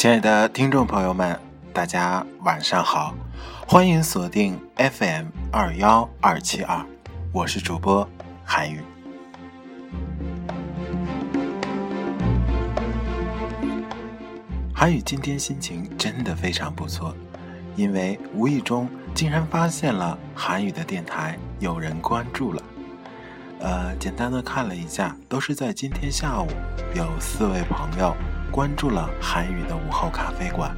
亲爱的听众朋友们，大家晚上好，欢迎锁定 FM 二幺二七二，我是主播韩宇。韩宇今天心情真的非常不错，因为无意中竟然发现了韩宇的电台有人关注了。呃，简单的看了一下，都是在今天下午有四位朋友。关注了韩语的午后咖啡馆，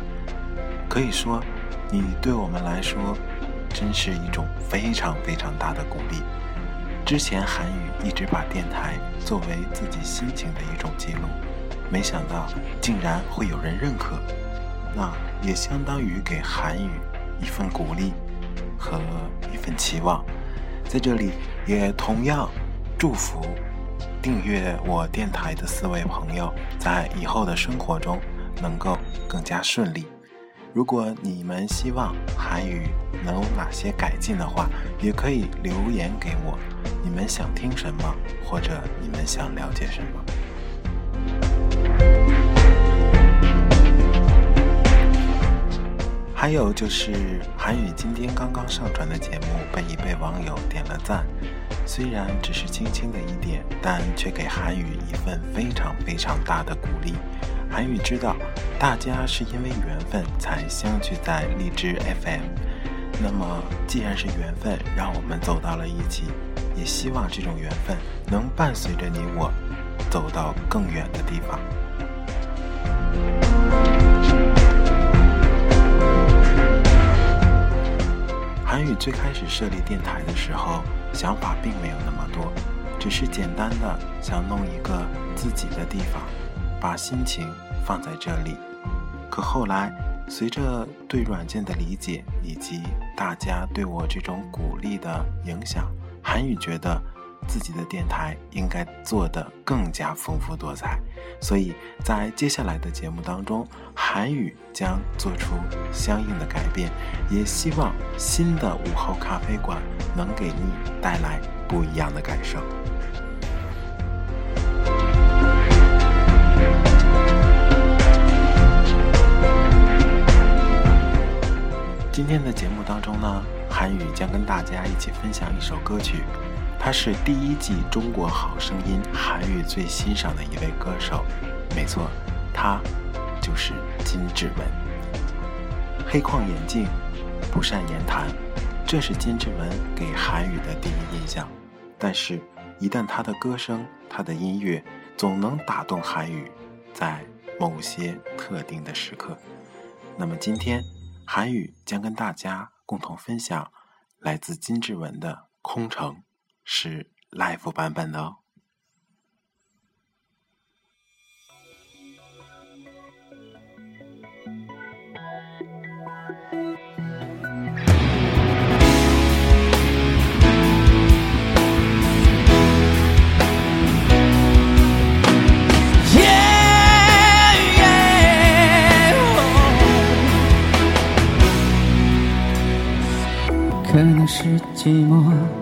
可以说，你对我们来说，真是一种非常非常大的鼓励。之前韩语一直把电台作为自己心情的一种记录，没想到竟然会有人认可，那也相当于给韩语一份鼓励和一份期望。在这里，也同样祝福。订阅我电台的四位朋友，在以后的生活中能够更加顺利。如果你们希望韩语能有哪些改进的话，也可以留言给我。你们想听什么，或者你们想了解什么？还有就是韩语今天刚刚上传的节目被一位网友点了赞。虽然只是轻轻的一点，但却给韩语一份非常非常大的鼓励。韩语知道，大家是因为缘分才相聚在荔枝 FM。那么，既然是缘分，让我们走到了一起，也希望这种缘分能伴随着你我，走到更远的地方。韩语最开始设立电台的时候。想法并没有那么多，只是简单的想弄一个自己的地方，把心情放在这里。可后来，随着对软件的理解以及大家对我这种鼓励的影响，韩语觉得自己的电台应该做得更加丰富多彩。所以在接下来的节目当中，韩语将做出相应的改变，也希望新的午后咖啡馆能给你带来不一样的感受。今天的节目当中呢，韩语将跟大家一起分享一首歌曲。他是第一季《中国好声音》韩语最欣赏的一位歌手，没错，他就是金志文。黑框眼镜，不善言谈，这是金志文给韩语的第一印象。但是，一旦他的歌声、他的音乐总能打动韩语，在某些特定的时刻，那么今天，韩语将跟大家共同分享来自金志文的《空城》。是 live 版本的哦。可能是寂寞。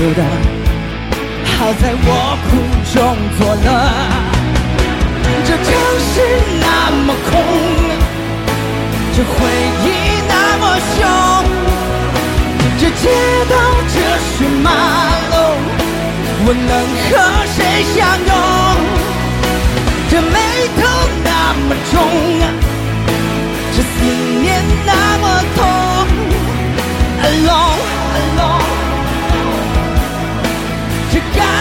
你自由的，好在我苦中作乐。这城市那么空，这回忆那么凶，这街道这是马路，我能和谁相拥？这眉头那么重。这思念那么痛，alone alone，这感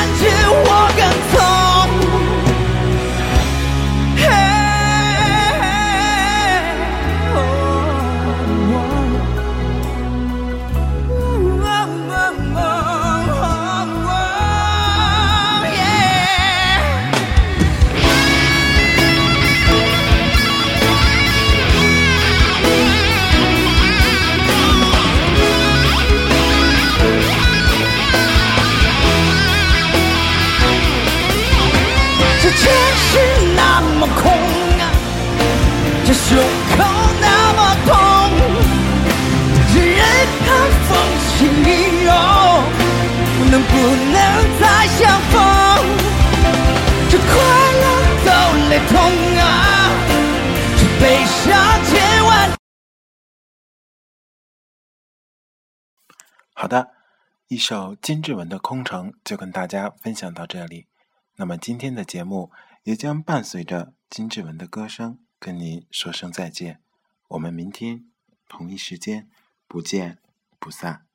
那么空这胸口那么痛，这人看风起云涌，能不能再相逢？这快乐都雷同啊，这悲伤千万。好的，一首金志文的《空城》就跟大家分享到这里。那么今天的节目也将伴随着金志文的歌声跟您说声再见。我们明天同一时间不见不散。